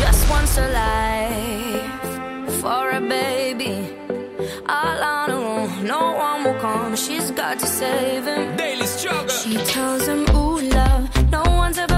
just wants a life for a baby. All on her own, no one will come. She's got to save him. Daily struggle. She tells him, Ooh, love, no one's ever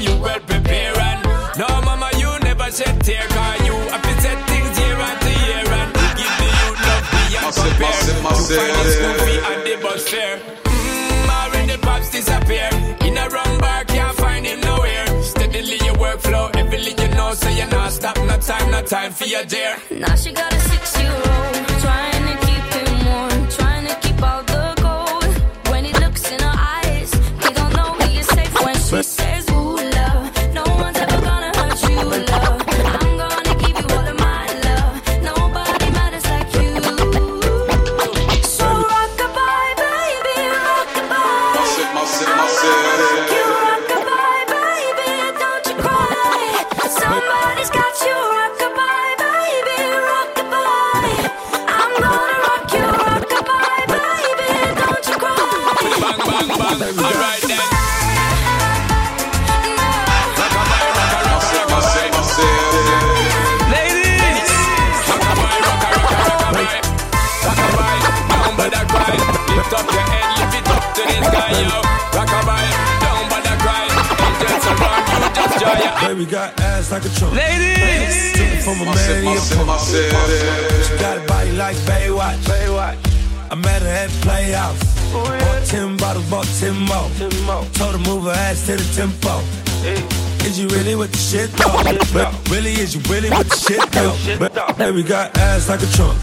you well prepare. And no, mama, you never shed tear. Cause you have to set things year after year. And we give the youth love beyond compare. massive, To find the school fee and the bus fare. Mm, already pops disappear. In a run bar, can't find him nowhere. Steadily your workflow, everything you know, so you're not stop, no time, no time for your dear. Now she got a six-year-old, trying to keep down by the cry. Lift up your head, lift it up to the sky, yo. Rockabye, down by the cry. Angels around you, just joy. Baby got ass like a trunk. Ladies! Took it from a man, he a punk. She got a body like Baywatch. Baywatch. I met her at Playhouse. Bought 10 bottles, bought 10 more. Told her move her ass to the tempo. Is you really with the shit though? But really, is you really with the shit though? But, baby got ass like a trunk.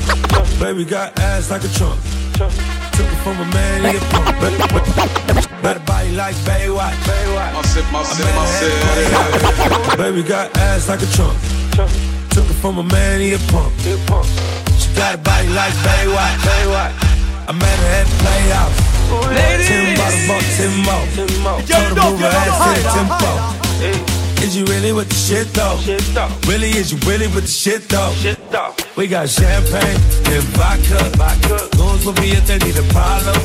Baby got ass like a trunk. Took it from a man, he a punk. But, but, got a body like Baywatch. Baywatch. Massive, massive, massive. Baby got ass like a trunk. Took it from a man, he a punk. She got a body like Baywatch. I met her at. Ten bottles, bought ten more. Told her move her ass to the tempo. Eh. Is you really with the shit though? Really, is you really with the shit though? We got champagne and vodka. Goons with me if they need a problem.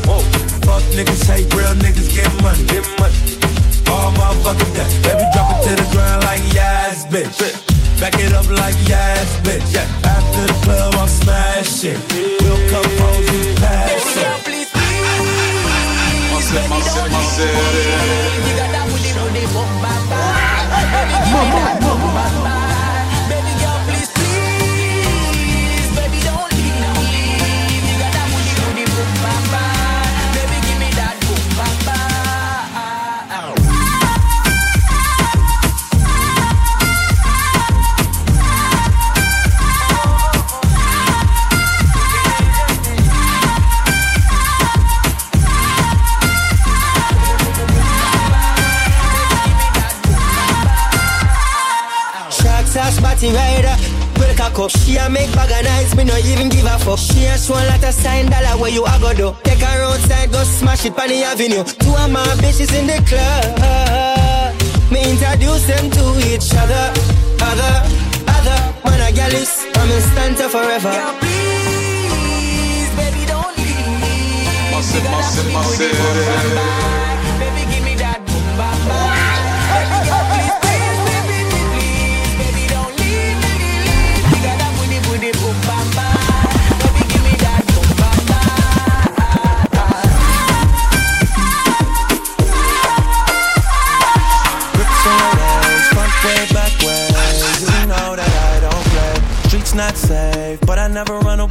Fuck niggas, hate real niggas, get money. Get money. All motherfucking day. Baby, drop it to the ground like yes, bitch. Back it up like yes, bitch. After the club, I'm smashing. We'll come home and pass it. Massive, massive, massive. Sharks sign dollar where you a go do. Take her outside, go smash it on the avenue. Two of my bitches in the club. Me introduce them to each other. Other, other. Man a gal is, I'm in stanza forever. Massive, massive, massive.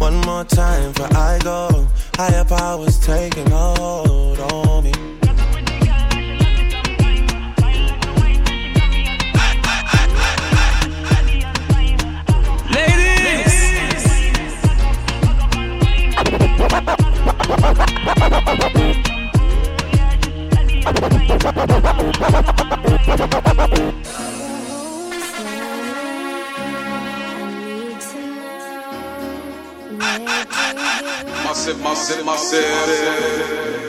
One more time before I go. Higher powers taking hold on me. ladies. masse, masse, masse.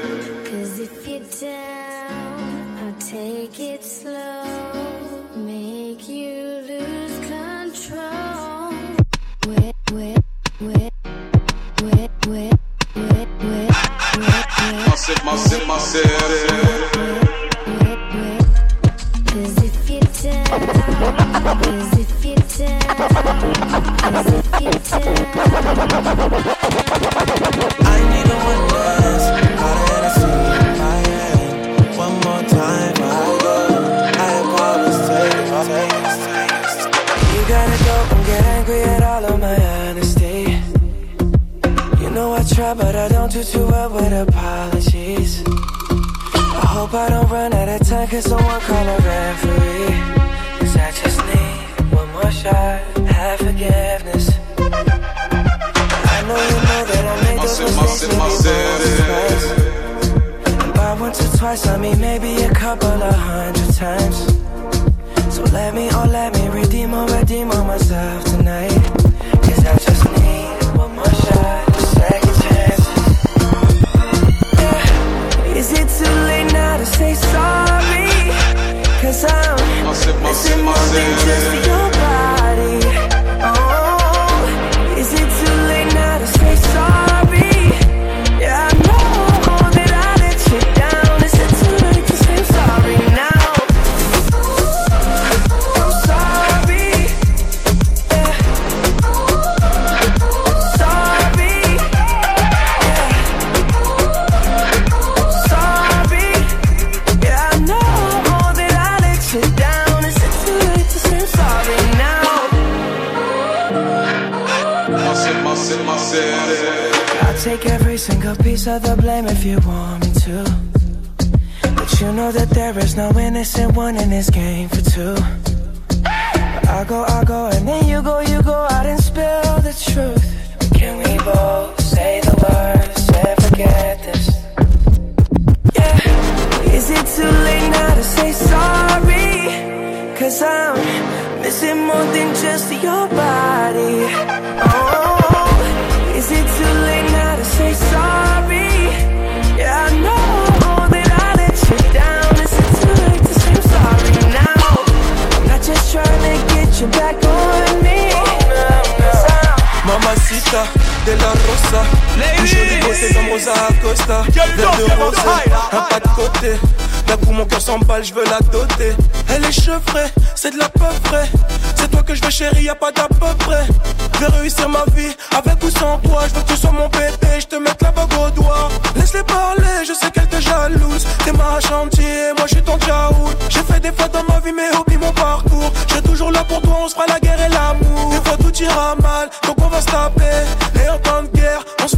Try, but I don't do too well with apologies. I hope I don't run out of time, cause someone call a referee. Cause I just need one more shot, have forgiveness. I know you know that I made those mistakes maybe once or twice. By once or twice, I mean maybe a couple of hundred times. Late to sorry now? I'll take every single piece of the blame if you want me to. But you know that there is no innocent one in this game for two. I go, I go, and then you go, you go out and spill the truth. Can we both say the words and forget this? More than just your body. Oh, is it too late now to say sorry? Yeah, I know that I let you down. Is it too late to say I'm sorry now? I'm not just trying to get you back on me. Mamacita de la Rosa. Une jolie beauté comme Rosa Acosta. Verre de rosé, un pas de côté. D'un mon cœur s'emballe, je veux la doter. Elle est chevrée, c'est de la peu vraie. C'est toi que je veux chérie, y a pas d'à peu près. Je vais réussir ma vie, avec ou sans toi. Je veux que tu sois mon bébé, je te mette la bague au doigt. Laisse-les parler, je sais qu'elle te jalouse. T'es ma chantier, moi je suis ton tchaout. J'ai fait des fautes dans ma vie, mais oublie mon parcours. Je serai toujours là pour toi, on se fera la guerre et l'amour. Des fois tout ira mal, donc on va se taper. Et en temps de guerre, se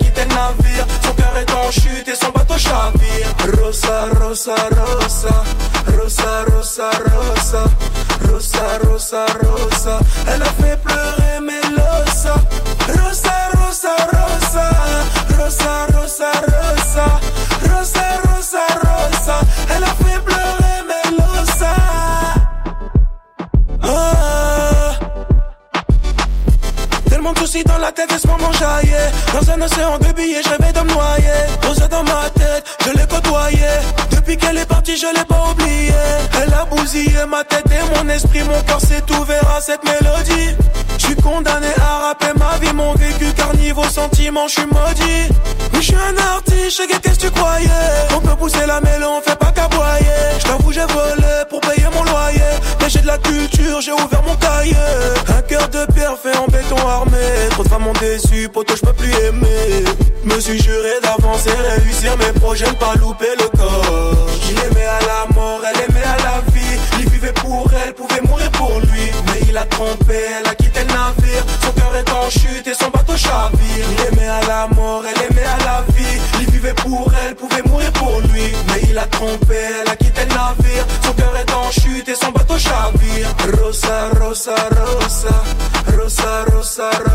chute et son bateau chavire. Rosa, rosa, rosa. Rosa, rosa, rosa. Rosa, rosa, rosa. Elle a fait pleurer Melosa. Rosa, rosa, rosa. Rosa, rosa, rosa. Rosa, rosa, rosa. Elle a fait pleurer Melosa. Ah. Tellement de soucis dans la tête et ce moment jaillit Dans un océan de billets, je l'ai pas oublié. Elle a bousillé ma tête et mon esprit Mon cœur s'est ouvert à cette mélodie. Je suis condamné à rapper ma vie Mon vécu car niveau sentiment, je suis maudit. Oui, je suis un artiste, qu'est-ce que tu croyais? On peut pousser la mêlée, on fait pas qu'aboyer. Je t'avoue, j'ai volé pour payer mon loyer. Mais j'ai de la culture, j'ai ouvert mon cahier. Un cœur de pierre fait en béton armé. Trop de femmes m'ont déçu, poteau, je peux plus aimer. Me suis juré d'avancer, réussir mes projets, ne pas louper le trompé, elle a quitté le navire. Son cœur est en chute et son bateau chavire. Il aimait à la mort, elle aimait à la vie. Il vivait pour elle, pouvait mourir pour lui. Mais il a trompé, elle a quitté le navire. Son cœur est en chute et son bateau chavire. Rosa, rosa, rosa Rosa, rosa, rosa